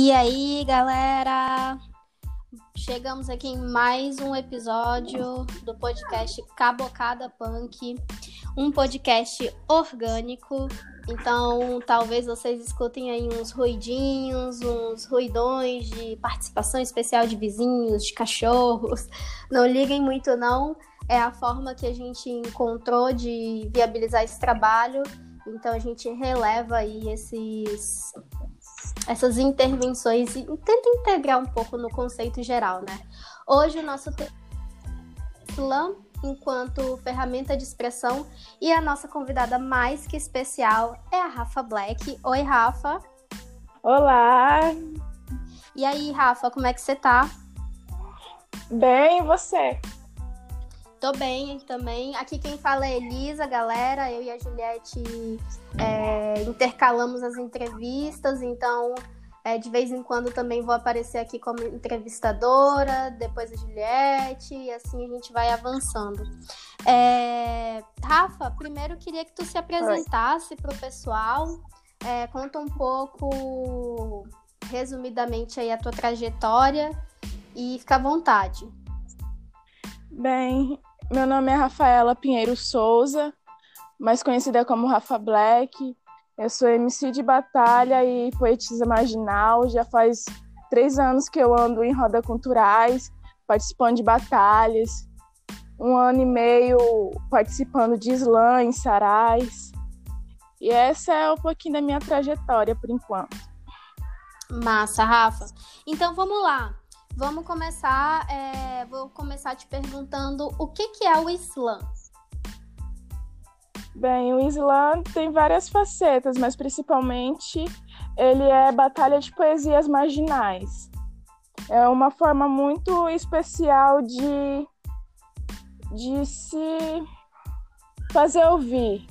E aí, galera? Chegamos aqui em mais um episódio do podcast Cabocada Punk, um podcast orgânico. Então, talvez vocês escutem aí uns ruidinhos, uns ruidões de participação especial de vizinhos, de cachorros. Não liguem muito não, é a forma que a gente encontrou de viabilizar esse trabalho. Então a gente releva aí esses essas intervenções e tenta integrar um pouco no conceito geral, né? Hoje o nosso slam enquanto ferramenta de expressão e a nossa convidada mais que especial é a Rafa Black. Oi, Rafa. Olá. E aí, Rafa, como é que você tá? Bem, e você? Tô bem também. Aqui quem fala é Elisa, galera. Eu e a Juliette é, intercalamos as entrevistas, então é, de vez em quando também vou aparecer aqui como entrevistadora, depois a Juliette, e assim a gente vai avançando. É, Rafa, primeiro queria que tu se apresentasse para o pessoal, é, conta um pouco, resumidamente, aí a tua trajetória e fica à vontade. Bem, meu nome é Rafaela Pinheiro Souza, mais conhecida como Rafa Black. Eu sou MC de batalha e poetisa marginal. Já faz três anos que eu ando em rodas culturais, participando de batalhas. Um ano e meio participando de slam em Sarais. E essa é um pouquinho da minha trajetória por enquanto. Massa, Rafa. Então vamos lá. Vamos começar, é, vou começar te perguntando o que, que é o Islã? Bem, o Islã tem várias facetas, mas principalmente ele é batalha de poesias marginais. É uma forma muito especial de, de se fazer ouvir,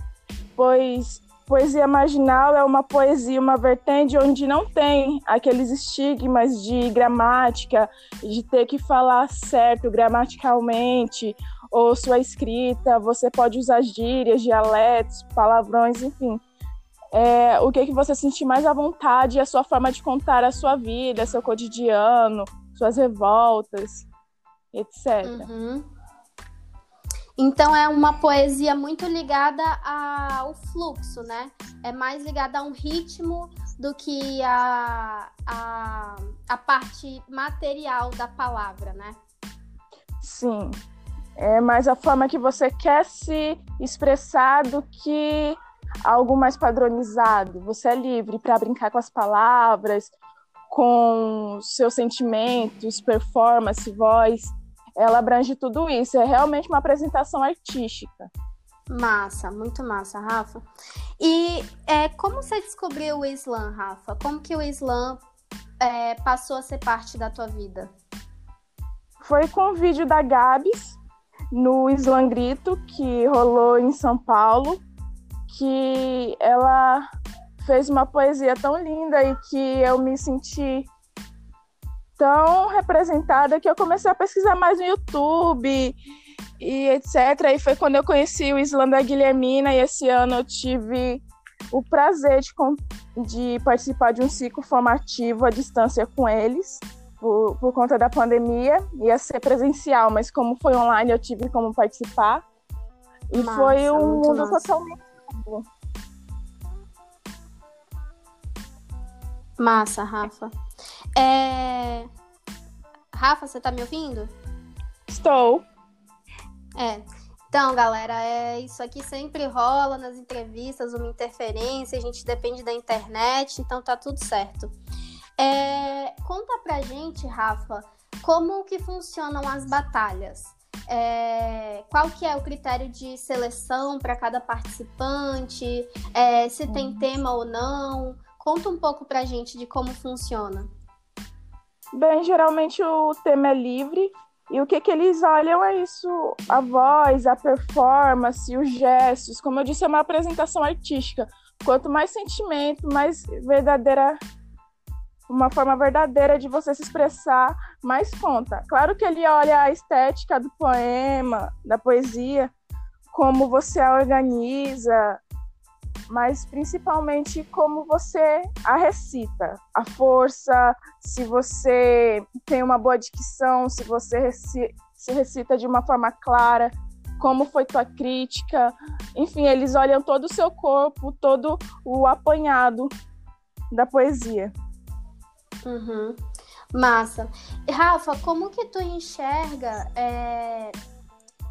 pois Poesia marginal é uma poesia, uma vertente onde não tem aqueles estigmas de gramática, de ter que falar certo gramaticalmente, ou sua escrita, você pode usar gírias, dialetos, palavrões, enfim. É, o que, que você sentir mais à vontade é a sua forma de contar a sua vida, seu cotidiano, suas revoltas, etc. Uhum. Então é uma poesia muito ligada ao fluxo, né? É mais ligada a um ritmo do que a, a, a parte material da palavra, né? Sim. É mais a forma que você quer se expressar do que algo mais padronizado. Você é livre para brincar com as palavras, com seus sentimentos, performance, voz ela abrange tudo isso. É realmente uma apresentação artística. Massa, muito massa, Rafa. E é, como você descobriu o Islã, Rafa? Como que o Islã é, passou a ser parte da tua vida? Foi com o vídeo da Gabs no Islã Grito, que rolou em São Paulo, que ela fez uma poesia tão linda e que eu me senti tão representada que eu comecei a pesquisar mais no YouTube e etc. E foi quando eu conheci o Islã da Guilhermina e esse ano eu tive o prazer de, de participar de um ciclo formativo à distância com eles. Por, por conta da pandemia, ia ser presencial, mas como foi online, eu tive como participar. E massa, foi um mundo massa. totalmente novo. Massa, Rafa. É... Rafa, você tá me ouvindo? Estou. É. Então, galera, é, isso aqui sempre rola nas entrevistas, uma interferência, a gente depende da internet, então tá tudo certo. É, conta pra gente, Rafa, como que funcionam as batalhas? É, qual que é o critério de seleção para cada participante? É, se tem uhum. tema ou não? Conta um pouco pra gente de como funciona. Bem, geralmente o tema é livre e o que, que eles olham é isso: a voz, a performance, os gestos. Como eu disse, é uma apresentação artística. Quanto mais sentimento, mais verdadeira. Uma forma verdadeira de você se expressar, mais conta. Claro que ele olha a estética do poema, da poesia, como você a organiza, mas principalmente como você a recita, a força, se você tem uma boa dicção, se você se recita de uma forma clara, como foi tua crítica, enfim, eles olham todo o seu corpo, todo o apanhado da poesia. Uhum. Massa. Rafa, como que tu enxerga é,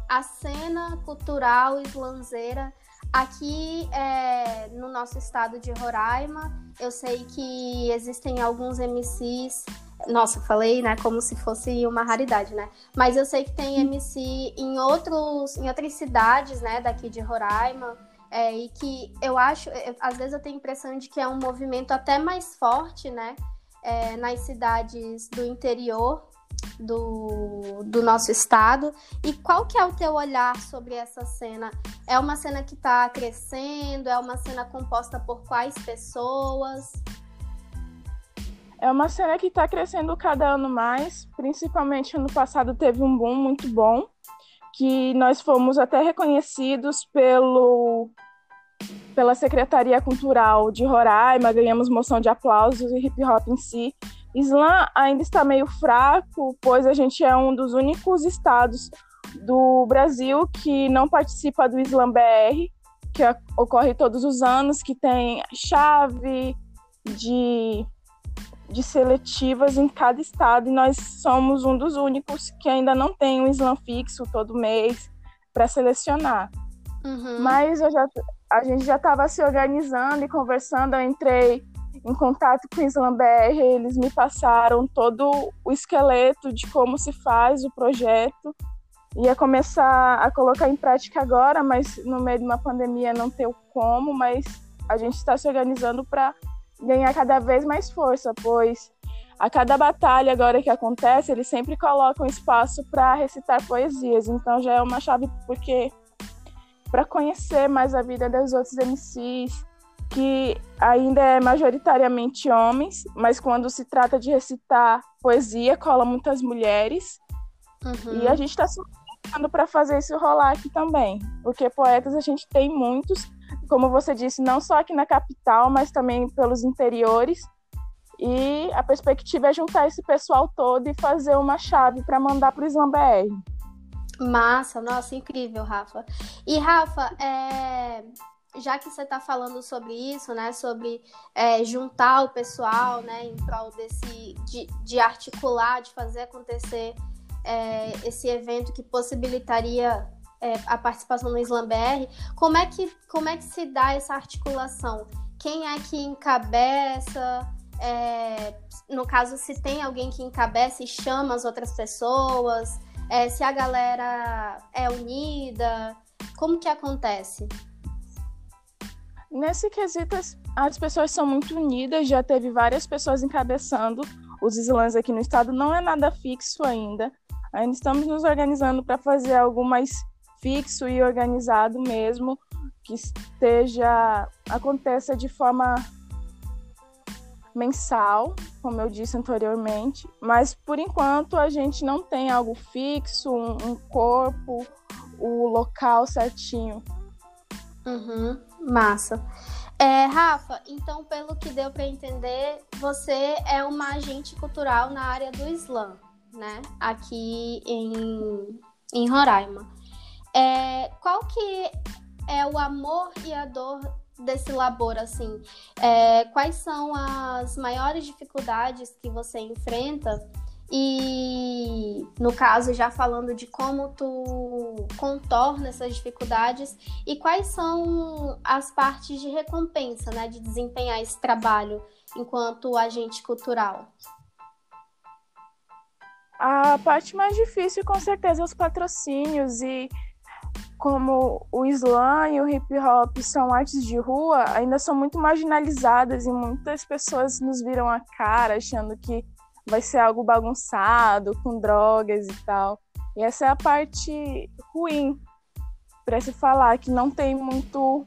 a cena cultural islanzeira aqui é, no nosso estado de Roraima? Eu sei que existem alguns MCs nossa, falei, né, como se fosse uma raridade, né? Mas eu sei que tem MC em outros, em outras cidades, né, daqui de Roraima, é, e que eu acho, eu, às vezes eu tenho a impressão de que é um movimento até mais forte, né, é, nas cidades do interior do, do nosso estado. E qual que é o teu olhar sobre essa cena? É uma cena que está crescendo? É uma cena composta por quais pessoas? É uma cena que está crescendo cada ano mais, principalmente ano passado teve um boom muito bom, que nós fomos até reconhecidos pelo pela Secretaria Cultural de Roraima, ganhamos moção de aplausos e hip hop em si. Islã ainda está meio fraco, pois a gente é um dos únicos estados do Brasil que não participa do Islam BR, que ocorre todos os anos, que tem chave de de seletivas em cada estado e nós somos um dos únicos que ainda não tem um slam fixo todo mês para selecionar. Uhum. Mas já, a gente já estava se organizando e conversando. Eu entrei em contato com o Slam BR, eles me passaram todo o esqueleto de como se faz o projeto. Ia começar a colocar em prática agora, mas no meio de uma pandemia não tem como, mas a gente está se organizando para ganhar cada vez mais força, pois a cada batalha agora que acontece, eles sempre colocam espaço para recitar poesias. Então já é uma chave porque para conhecer mais a vida dos outros MCs, que ainda é majoritariamente homens, mas quando se trata de recitar poesia, cola muitas mulheres. Uhum. E a gente está se para fazer isso rolar aqui também, porque poetas a gente tem muitos, como você disse, não só aqui na capital, mas também pelos interiores. E a perspectiva é juntar esse pessoal todo e fazer uma chave para mandar para o Islam BR. Massa, nossa, incrível, Rafa. E Rafa, é... já que você está falando sobre isso, né, sobre é, juntar o pessoal, né, em prol desse, de, de articular, de fazer acontecer é, esse evento que possibilitaria é, a participação no Islam BR, como é, que, como é que se dá essa articulação? Quem é que encabeça? É, no caso, se tem alguém que encabeça e chama as outras pessoas, é, se a galera é unida, como que acontece? Nesse quesito, as pessoas são muito unidas, já teve várias pessoas encabeçando os slams aqui no estado, não é nada fixo ainda. Ainda estamos nos organizando para fazer algo mais fixo e organizado mesmo, que esteja aconteça de forma mensal, como eu disse anteriormente, mas por enquanto a gente não tem algo fixo, um, um corpo, o local certinho. Uhum, massa. É, Rafa, então pelo que deu para entender, você é uma agente cultural na área do Islã, né? Aqui em, em Roraima. É, qual que é o amor e a dor desse labor, assim? É, quais são as maiores dificuldades que você enfrenta? E no caso, já falando de como tu contorna essas dificuldades e quais são as partes de recompensa, né, de desempenhar esse trabalho enquanto agente cultural. A parte mais difícil, com certeza, é os patrocínios e como o slam e o hip hop são artes de rua, ainda são muito marginalizadas e muitas pessoas nos viram a cara achando que vai ser algo bagunçado, com drogas e tal. E essa é a parte ruim para se falar, que não tem muito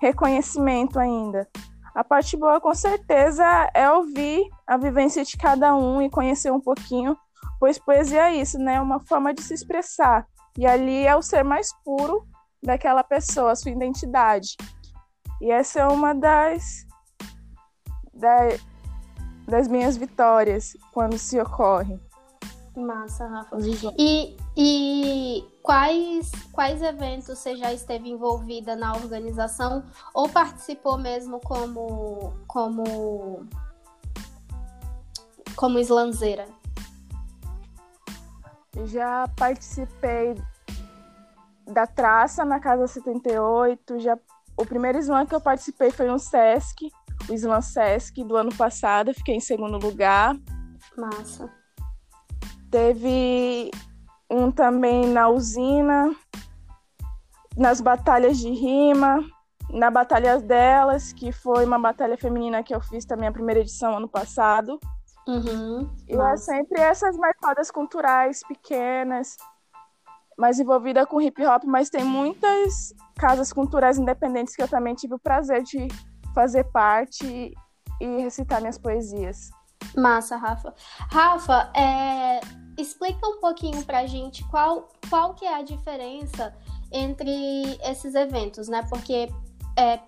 reconhecimento ainda. A parte boa, com certeza, é ouvir a vivência de cada um e conhecer um pouquinho, pois poesia é isso, né? É uma forma de se expressar. E ali é o ser mais puro daquela pessoa, a sua identidade. E essa é uma das, das, das minhas vitórias quando se ocorre. Massa, Rafa. E, e quais, quais eventos você já esteve envolvida na organização ou participou mesmo como como como slanzeira? Já participei da traça na Casa 78, já o primeiro slam que eu participei foi no Sesc, o Slam Sesc do ano passado, fiquei em segundo lugar. Massa. Teve um também na usina, nas batalhas de rima, na Batalha delas, que foi uma batalha feminina que eu fiz também a primeira edição ano passado. Uhum, e é sempre essas marcadas culturais pequenas, mais envolvida com hip hop, mas tem muitas casas culturais independentes que eu também tive o prazer de fazer parte e recitar minhas poesias. Massa, Rafa. Rafa, é, explica um pouquinho pra gente qual, qual que é a diferença entre esses eventos, né? Porque é,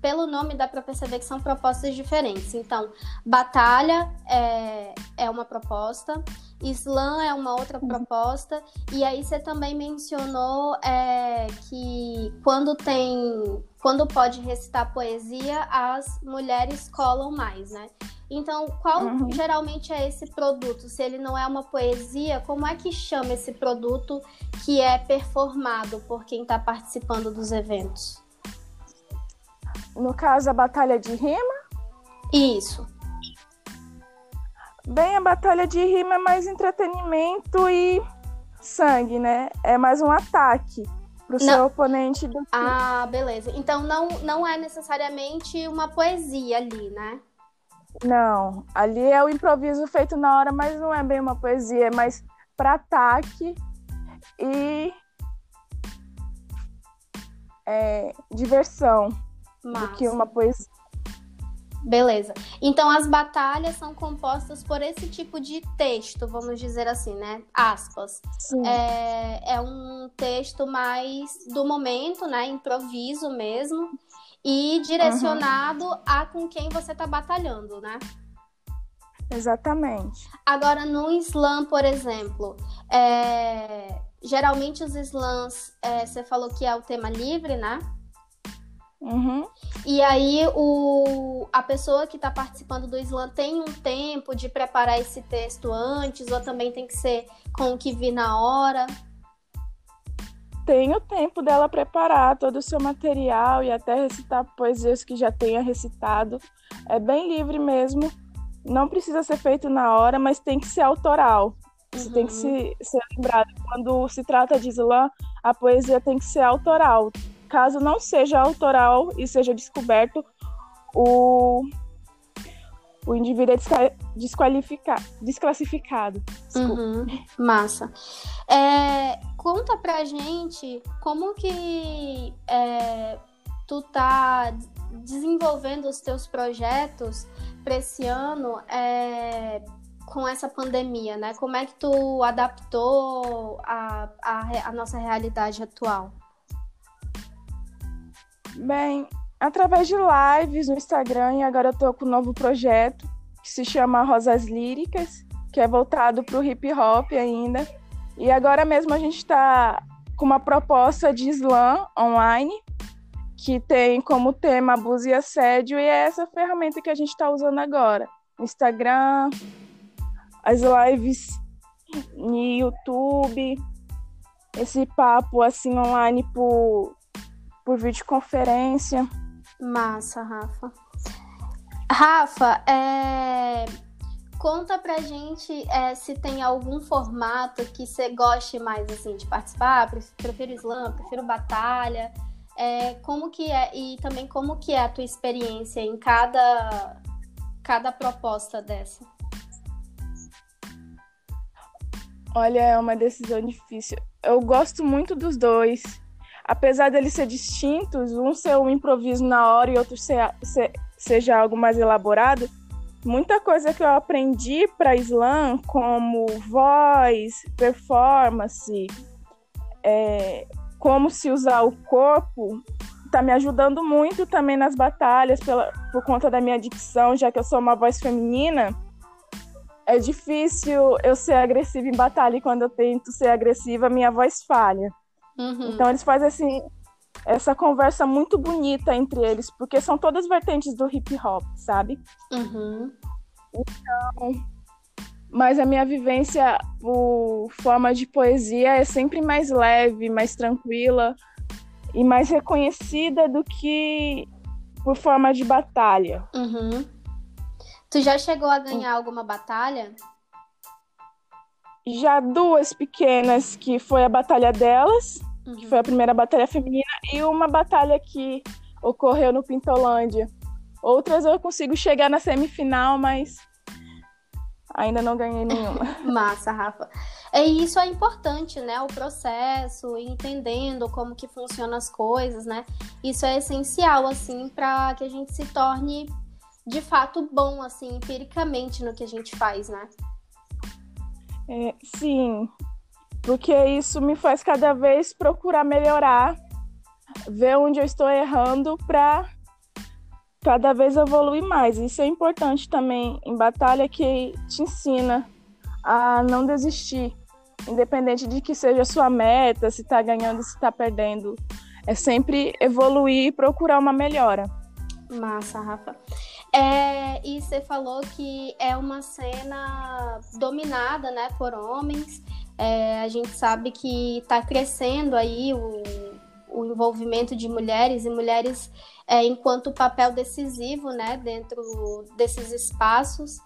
pelo nome dá para perceber que são propostas diferentes. Então, batalha é, é uma proposta, slam é uma outra proposta, e aí você também mencionou é, que quando tem, quando pode recitar poesia, as mulheres colam mais, né? Então, qual uhum. geralmente é esse produto? Se ele não é uma poesia, como é que chama esse produto que é performado por quem está participando dos eventos? No caso, a batalha de rima? Isso. Bem, a batalha de rima é mais entretenimento e sangue, né? É mais um ataque pro não. seu oponente do Ah, beleza. Então não, não é necessariamente uma poesia ali, né? Não, ali é o improviso feito na hora, mas não é bem uma poesia, é mais para ataque e é, diversão Massa. do que uma poesia. Beleza. Então as batalhas são compostas por esse tipo de texto, vamos dizer assim, né? Aspas. É, é um texto mais do momento, né? Improviso mesmo. E direcionado uhum. a com quem você está batalhando, né? Exatamente. Agora, no slam, por exemplo, é... geralmente os slams, é, você falou que é o tema livre, né? Uhum. E aí o, a pessoa que está participando do slam tem um tempo de preparar esse texto antes, ou também tem que ser com o que vi na hora? Tem o tempo dela preparar todo o seu material e até recitar poesias que já tenha recitado. É bem livre mesmo. Não precisa ser feito na hora, mas tem que ser autoral. Isso uhum. tem que se, ser lembrado. Quando se trata de slam, a poesia tem que ser autoral caso não seja autoral e seja descoberto, o, o indivíduo é desqualificado, desclassificado. Uhum, massa. É, conta pra gente como que é, tu tá desenvolvendo os teus projetos para esse ano é, com essa pandemia, né? Como é que tu adaptou a, a, a nossa realidade atual? Bem, através de lives no Instagram e agora eu tô com um novo projeto que se chama Rosas Líricas, que é voltado para o hip hop ainda. E agora mesmo a gente está com uma proposta de slam online que tem como tema abuso e assédio e é essa ferramenta que a gente está usando agora. Instagram, as lives no YouTube, esse papo assim online por por videoconferência. Massa, Rafa. Rafa, é... conta pra gente é, se tem algum formato que você goste mais assim de participar. Prefiro slam, prefiro batalha. É, como que é e também como que é a tua experiência em cada cada proposta dessa? Olha, é uma decisão difícil. Eu gosto muito dos dois apesar deles ser distintos, um ser um improviso na hora e outro ser, ser, seja algo mais elaborado, muita coisa que eu aprendi para slam, como voz, performance, é, como se usar o corpo, tá me ajudando muito também nas batalhas pela, por conta da minha dicção, já que eu sou uma voz feminina. É difícil eu ser agressiva em batalha e quando eu tento ser agressiva, minha voz falha. Uhum. Então eles fazem assim essa conversa muito bonita entre eles, porque são todas vertentes do hip hop, sabe? Uhum. Então, mas a minha vivência por forma de poesia é sempre mais leve, mais tranquila e mais reconhecida do que por forma de batalha. Uhum. Tu já chegou a ganhar alguma batalha? Já duas pequenas, que foi a batalha delas, uhum. que foi a primeira batalha feminina, e uma batalha que ocorreu no Pintolândia. Outras eu consigo chegar na semifinal, mas ainda não ganhei nenhuma. Massa, Rafa. É isso é importante, né? O processo, entendendo como que funcionam as coisas, né? Isso é essencial assim para que a gente se torne de fato bom assim, empiricamente no que a gente faz, né? É, sim, porque isso me faz cada vez procurar melhorar, ver onde eu estou errando para cada vez evoluir mais. Isso é importante também em batalha que te ensina a não desistir, independente de que seja a sua meta, se está ganhando, se está perdendo. É sempre evoluir e procurar uma melhora. Massa, Rafa. É, e você falou que é uma cena dominada né, por homens. É, a gente sabe que está crescendo aí o, o envolvimento de mulheres e mulheres é, enquanto papel decisivo né, dentro desses espaços.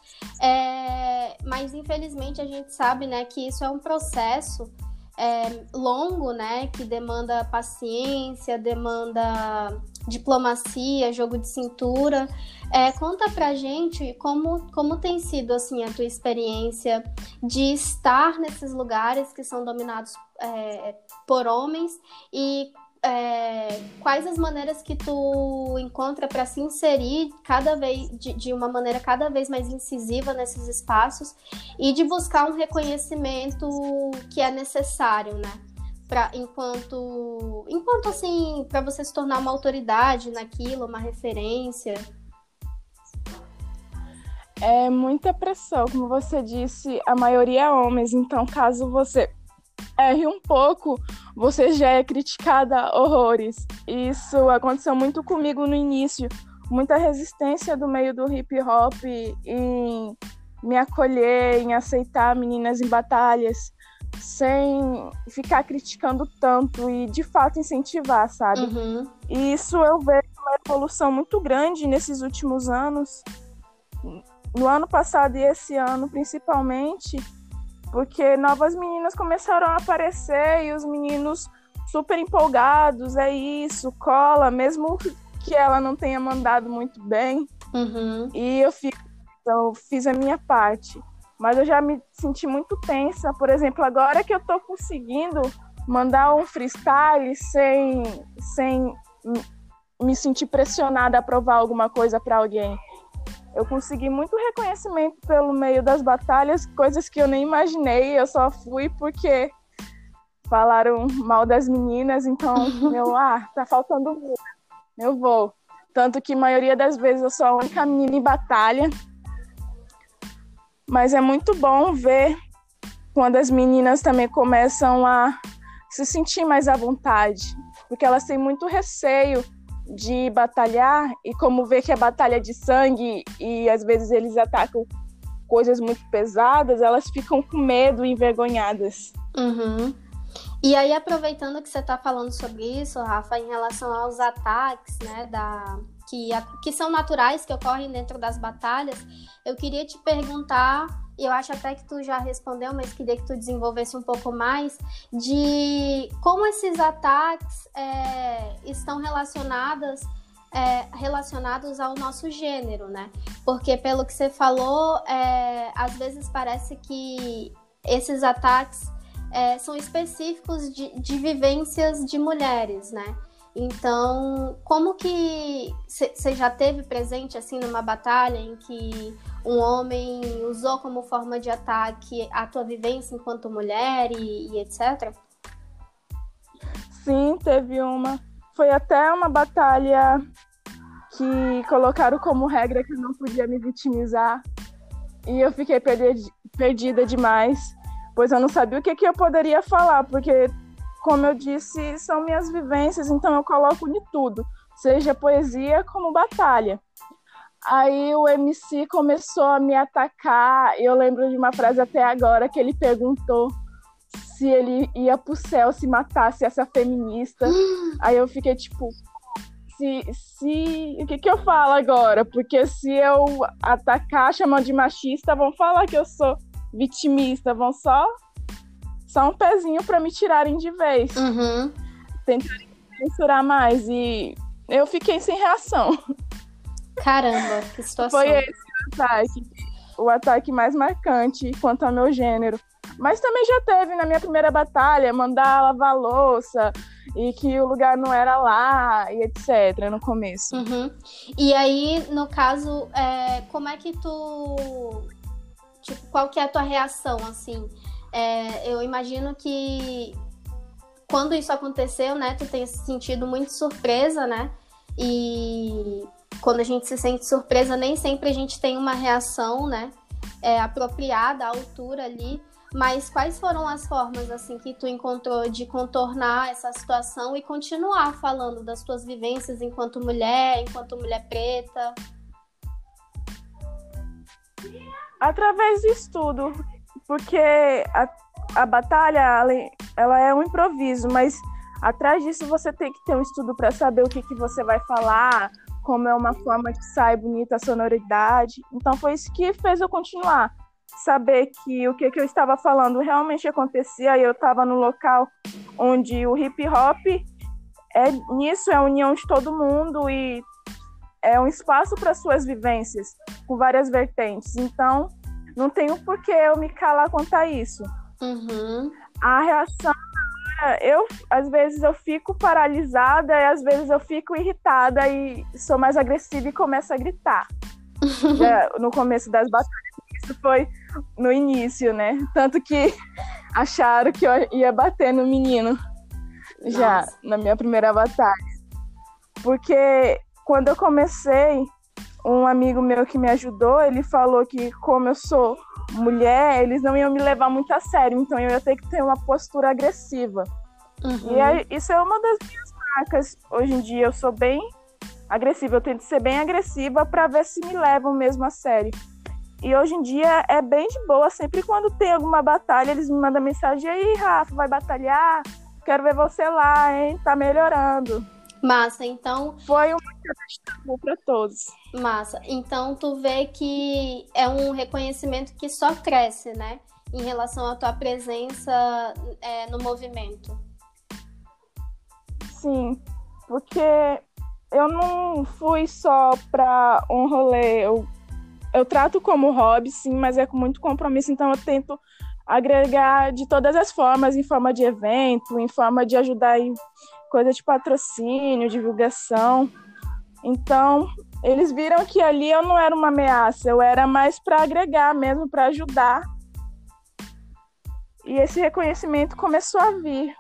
É, mas infelizmente a gente sabe né, que isso é um processo é, longo, né, que demanda paciência, demanda diplomacia, jogo de cintura. É, conta pra gente como, como tem sido assim a tua experiência de estar nesses lugares que são dominados é, por homens e é, quais as maneiras que tu encontra para se inserir cada vez de, de, uma maneira cada vez mais incisiva nesses espaços e de buscar um reconhecimento que é necessário, né? Pra, enquanto enquanto assim para você se tornar uma autoridade naquilo, uma referência. É muita pressão, como você disse, a maioria é homens, então caso você erre um pouco, você já é criticada horrores. Isso aconteceu muito comigo no início. Muita resistência do meio do hip hop em me acolher, em aceitar meninas em batalhas, sem ficar criticando tanto e de fato incentivar, sabe? Uhum. E isso eu vejo uma evolução muito grande nesses últimos anos. No ano passado e esse ano, principalmente, porque novas meninas começaram a aparecer e os meninos super empolgados, é isso, cola, mesmo que ela não tenha mandado muito bem. Uhum. E eu, fico, eu fiz a minha parte. Mas eu já me senti muito tensa. Por exemplo, agora que eu tô conseguindo mandar um freestyle sem, sem me sentir pressionada a provar alguma coisa para alguém eu consegui muito reconhecimento pelo meio das batalhas, coisas que eu nem imaginei. Eu só fui porque falaram mal das meninas, então eu, ah, tá faltando. Eu vou. Tanto que a maioria das vezes eu sou a única menina em batalha. Mas é muito bom ver quando as meninas também começam a se sentir mais à vontade, porque elas têm muito receio de batalhar e como ver que é batalha de sangue e às vezes eles atacam coisas muito pesadas, elas ficam com medo e envergonhadas. Uhum. E aí, aproveitando que você está falando sobre isso, Rafa, em relação aos ataques, né, da, que, que são naturais, que ocorrem dentro das batalhas, eu queria te perguntar eu acho até que tu já respondeu, mas queria que tu desenvolvesse um pouco mais de como esses ataques é, estão relacionados é, relacionados ao nosso gênero, né? Porque pelo que você falou, é, às vezes parece que esses ataques é, são específicos de, de vivências de mulheres, né? Então, como que você já teve presente assim numa batalha em que um homem usou como forma de ataque a tua vivência enquanto mulher e, e etc? Sim, teve uma. foi até uma batalha que colocaram como regra que eu não podia me vitimizar. E eu fiquei perdida demais, pois eu não sabia o que, que eu poderia falar, porque, como eu disse, são minhas vivências, então eu coloco de tudo, seja poesia como batalha. Aí o MC começou a me atacar. Eu lembro de uma frase até agora que ele perguntou se ele ia pro céu se matasse essa feminista. Aí eu fiquei tipo, se, se. O que, que eu falo agora? Porque se eu atacar chamando de machista, vão falar que eu sou vitimista, vão só. Só um pezinho para me tirarem de vez. Uhum. Tentarem censurar mais. E eu fiquei sem reação. Caramba, que situação. Foi esse o ataque. O ataque mais marcante quanto ao meu gênero. Mas também já teve na minha primeira batalha mandar lavar louça e que o lugar não era lá e etc. no começo. Uhum. E aí, no caso, é, como é que tu. Tipo, qual que é a tua reação, assim? É, eu imagino que quando isso aconteceu, né, tu se sentido muito surpresa, né? E quando a gente se sente surpresa, nem sempre a gente tem uma reação, né? É, apropriada à altura ali. Mas quais foram as formas assim que tu encontrou de contornar essa situação e continuar falando das tuas vivências enquanto mulher, enquanto mulher preta? Através do estudo, porque a, a batalha ela é um improviso, mas atrás disso você tem que ter um estudo para saber o que, que você vai falar, como é uma forma que sai bonita a sonoridade. Então foi isso que fez eu continuar saber que o que, que eu estava falando realmente acontecia e eu estava no local onde o hip hop é nisso é a união de todo mundo e é um espaço para suas vivências com várias vertentes. Então, não tenho por que eu me calar a isso. Uhum. A reação eu às vezes eu fico paralisada e às vezes eu fico irritada e sou mais agressiva e começo a gritar. Já, no começo das batalhas isso foi no início, né? Tanto que acharam que eu ia bater no menino já Nossa. na minha primeira batalha. Porque quando eu comecei, um amigo meu que me ajudou, ele falou que como eu sou mulher, eles não iam me levar muito a sério, então eu ia ter que ter uma postura agressiva. Uhum. E isso é uma das minhas marcas. Hoje em dia eu sou bem agressiva, eu tento ser bem agressiva para ver se me levam mesmo a sério. E hoje em dia é bem de boa, sempre quando tem alguma batalha, eles me mandam mensagem, aí, Rafa, vai batalhar? Quero ver você lá, hein? Tá melhorando. Massa, então. Foi um tabu para todos. Massa. Então tu vê que é um reconhecimento que só cresce, né? Em relação à tua presença é, no movimento. Sim, porque eu não fui só para um rolê, eu eu trato como hobby, sim, mas é com muito compromisso, então eu tento agregar de todas as formas, em forma de evento, em forma de ajudar em coisa de patrocínio, divulgação. Então, eles viram que ali eu não era uma ameaça, eu era mais para agregar mesmo, para ajudar. E esse reconhecimento começou a vir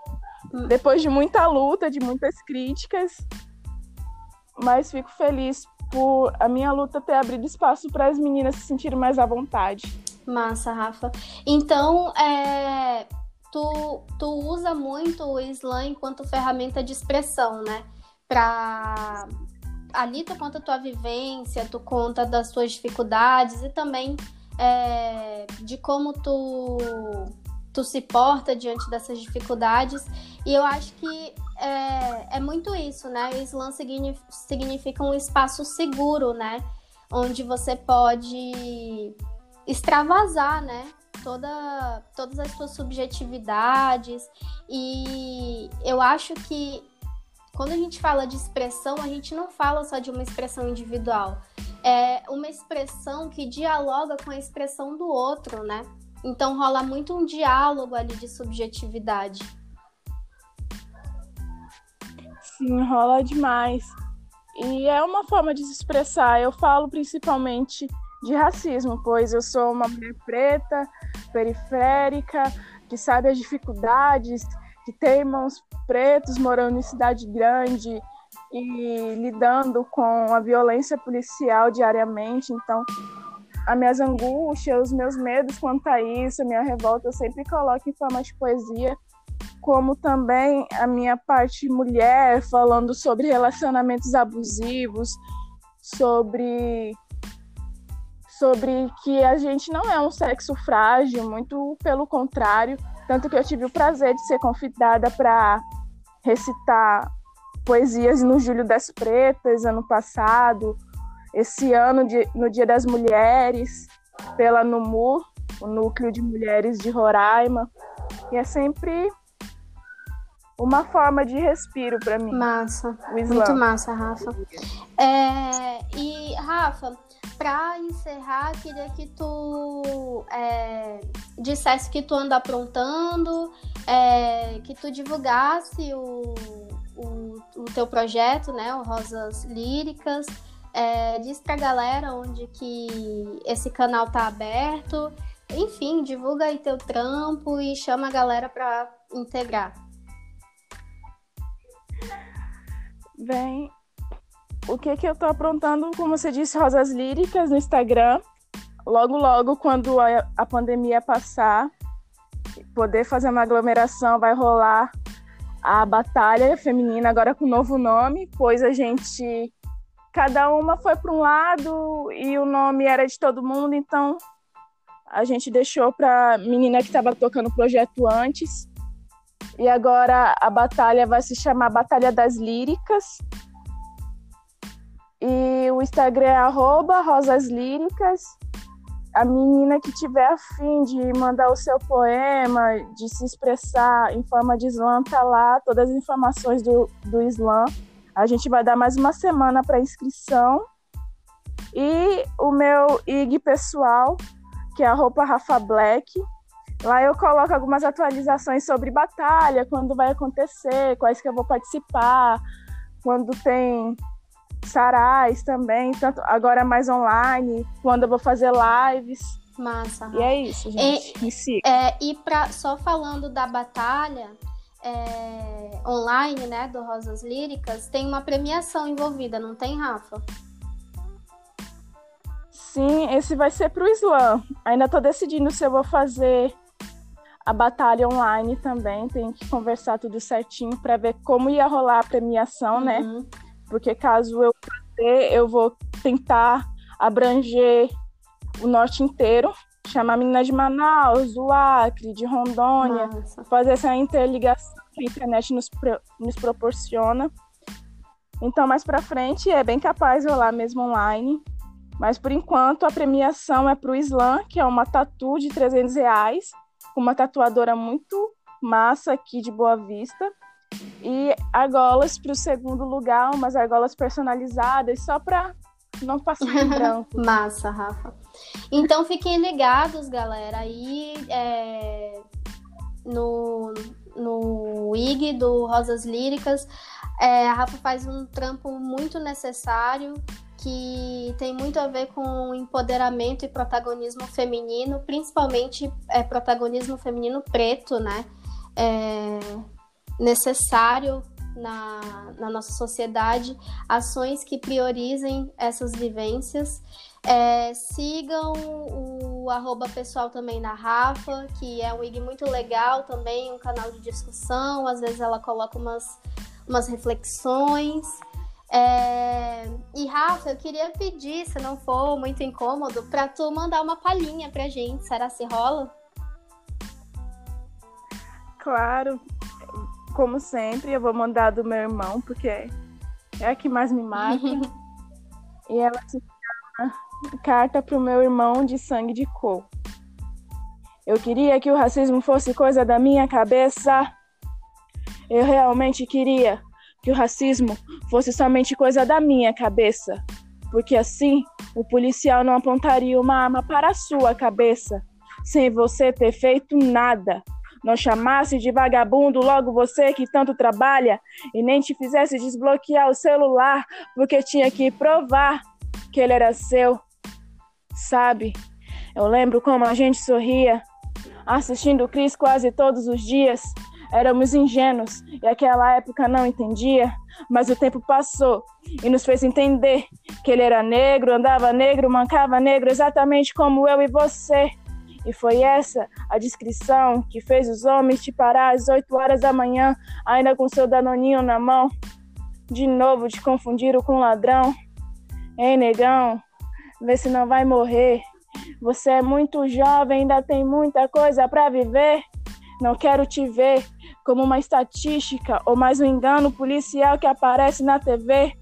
depois de muita luta, de muitas críticas. Mas fico feliz por a minha luta ter abrido espaço para as meninas se sentirem mais à vontade. Massa, Rafa. Então, é, tu, tu usa muito o slam enquanto ferramenta de expressão, né? Pra... Ali tu conta a tua vivência, tu conta das tuas dificuldades e também é, de como tu, tu se porta diante dessas dificuldades. E eu acho que é, é muito isso, né? O slam significa um espaço seguro, né? Onde você pode extravasar, né? Toda, todas as suas subjetividades. E eu acho que quando a gente fala de expressão, a gente não fala só de uma expressão individual. É uma expressão que dialoga com a expressão do outro, né? Então rola muito um diálogo ali de subjetividade. Sim, rola demais. E é uma forma de se expressar. Eu falo principalmente de racismo, pois eu sou uma mulher preta, periférica, que sabe as dificuldades que ter irmãos pretos morando em cidade grande e lidando com a violência policial diariamente. Então, as minhas angústias, os meus medos quanto a isso, a minha revolta, eu sempre coloco em forma de poesia, como também a minha parte mulher, falando sobre relacionamentos abusivos, sobre sobre que a gente não é um sexo frágil, muito pelo contrário, tanto que eu tive o prazer de ser convidada para recitar poesias no Júlio das Pretas ano passado, esse ano de, no Dia das Mulheres, pela NUMU, o Núcleo de Mulheres de Roraima. E é sempre uma forma de respiro para mim. Massa. Muito massa, Rafa. É, e, Rafa, para encerrar, queria que tu é, dissesse que tu anda aprontando, é, que tu divulgasse o, o, o, teu projeto, né, o Rosas Líricas. É, diz pra galera onde que esse canal tá aberto. Enfim, divulga aí teu trampo e chama a galera para integrar. Bem, o que que eu tô aprontando, como você disse, Rosas Líricas no Instagram. Logo, logo, quando a, a pandemia passar, poder fazer uma aglomeração, vai rolar a batalha feminina agora com novo nome, pois a gente cada uma foi para um lado e o nome era de todo mundo, então a gente deixou para menina que estava tocando o projeto antes. E agora a batalha vai se chamar Batalha das Líricas. E o Instagram é rosaslíricas. A menina que tiver afim de mandar o seu poema, de se expressar em forma de slam, tá lá, todas as informações do, do slam. A gente vai dar mais uma semana para inscrição. E o meu IG pessoal, que é a roupa Rafa Black. Lá eu coloco algumas atualizações sobre batalha, quando vai acontecer, quais que eu vou participar, quando tem sarais também, tanto agora mais online, quando eu vou fazer lives. Massa. E é isso, gente. E, é, e pra, só falando da batalha é, online, né, do Rosas Líricas, tem uma premiação envolvida, não tem, Rafa? Sim, esse vai ser pro Slam. Ainda tô decidindo se eu vou fazer a batalha online também. Tem que conversar tudo certinho para ver como ia rolar a premiação, né? uhum. né? Porque caso eu fazer, eu vou tentar abranger o norte inteiro, chamar meninas de Manaus, do Acre, de Rondônia, Nossa. fazer essa interligação que a internet nos, nos proporciona. Então, mais para frente, é bem capaz rolar mesmo online. Mas, por enquanto, a premiação é para o Slam, que é uma tatu de 300 reais, com uma tatuadora muito massa aqui de Boa Vista. E argolas para o segundo lugar, umas argolas personalizadas, só para não passar em branco. Massa, Rafa. Então fiquem ligados, galera, aí é, no, no IG do Rosas Líricas. É, a Rafa faz um trampo muito necessário que tem muito a ver com empoderamento e protagonismo feminino, principalmente é, protagonismo feminino preto, né? É, necessário na, na nossa sociedade ações que priorizem essas vivências. É, sigam o arroba pessoal também da Rafa, que é um IG muito legal também, um canal de discussão. Às vezes ela coloca umas, umas reflexões. É... E Rafa, eu queria pedir, se não for muito incômodo, para tu mandar uma palhinha pra gente. Será se rola? Claro como sempre, eu vou mandar do meu irmão, porque é a que mais me marca. e ela se chama Carta pro meu irmão de sangue de cor. Eu queria que o racismo fosse coisa da minha cabeça. Eu realmente queria que o racismo fosse somente coisa da minha cabeça. Porque assim, o policial não apontaria uma arma para a sua cabeça, sem você ter feito nada não chamasse de vagabundo logo você que tanto trabalha e nem te fizesse desbloquear o celular porque tinha que provar que ele era seu. Sabe? Eu lembro como a gente sorria assistindo o Cris quase todos os dias. Éramos ingênuos e aquela época não entendia, mas o tempo passou e nos fez entender que ele era negro, andava negro, mancava negro, exatamente como eu e você. E foi essa a descrição que fez os homens te parar às 8 horas da manhã, ainda com seu danoninho na mão. De novo te confundiram com ladrão. Ei, negão, vê se não vai morrer. Você é muito jovem, ainda tem muita coisa para viver. Não quero te ver como uma estatística ou mais um engano policial que aparece na TV.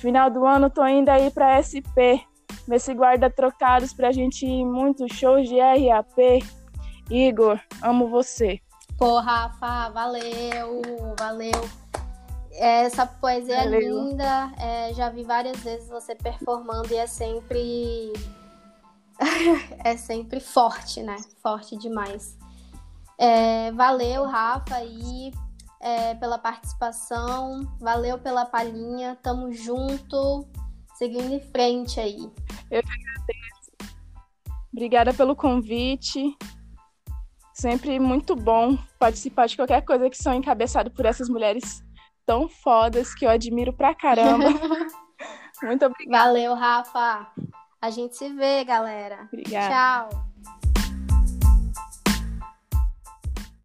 Final do ano tô indo aí para SP. Se guarda trocados pra gente ir em muitos shows de RAP. Igor, amo você. Pô, Rafa, valeu, valeu. Essa poesia valeu. é linda. É, já vi várias vezes você performando e é sempre. é sempre forte, né? Forte demais. É, valeu, Rafa, aí é, pela participação. Valeu pela palhinha. Tamo junto. Seguindo em frente aí. Eu que agradeço. Obrigada pelo convite. Sempre muito bom participar de qualquer coisa que são encabeçado por essas mulheres tão fodas que eu admiro pra caramba. muito obrigada. Valeu, Rafa. A gente se vê, galera. Obrigada. Tchau.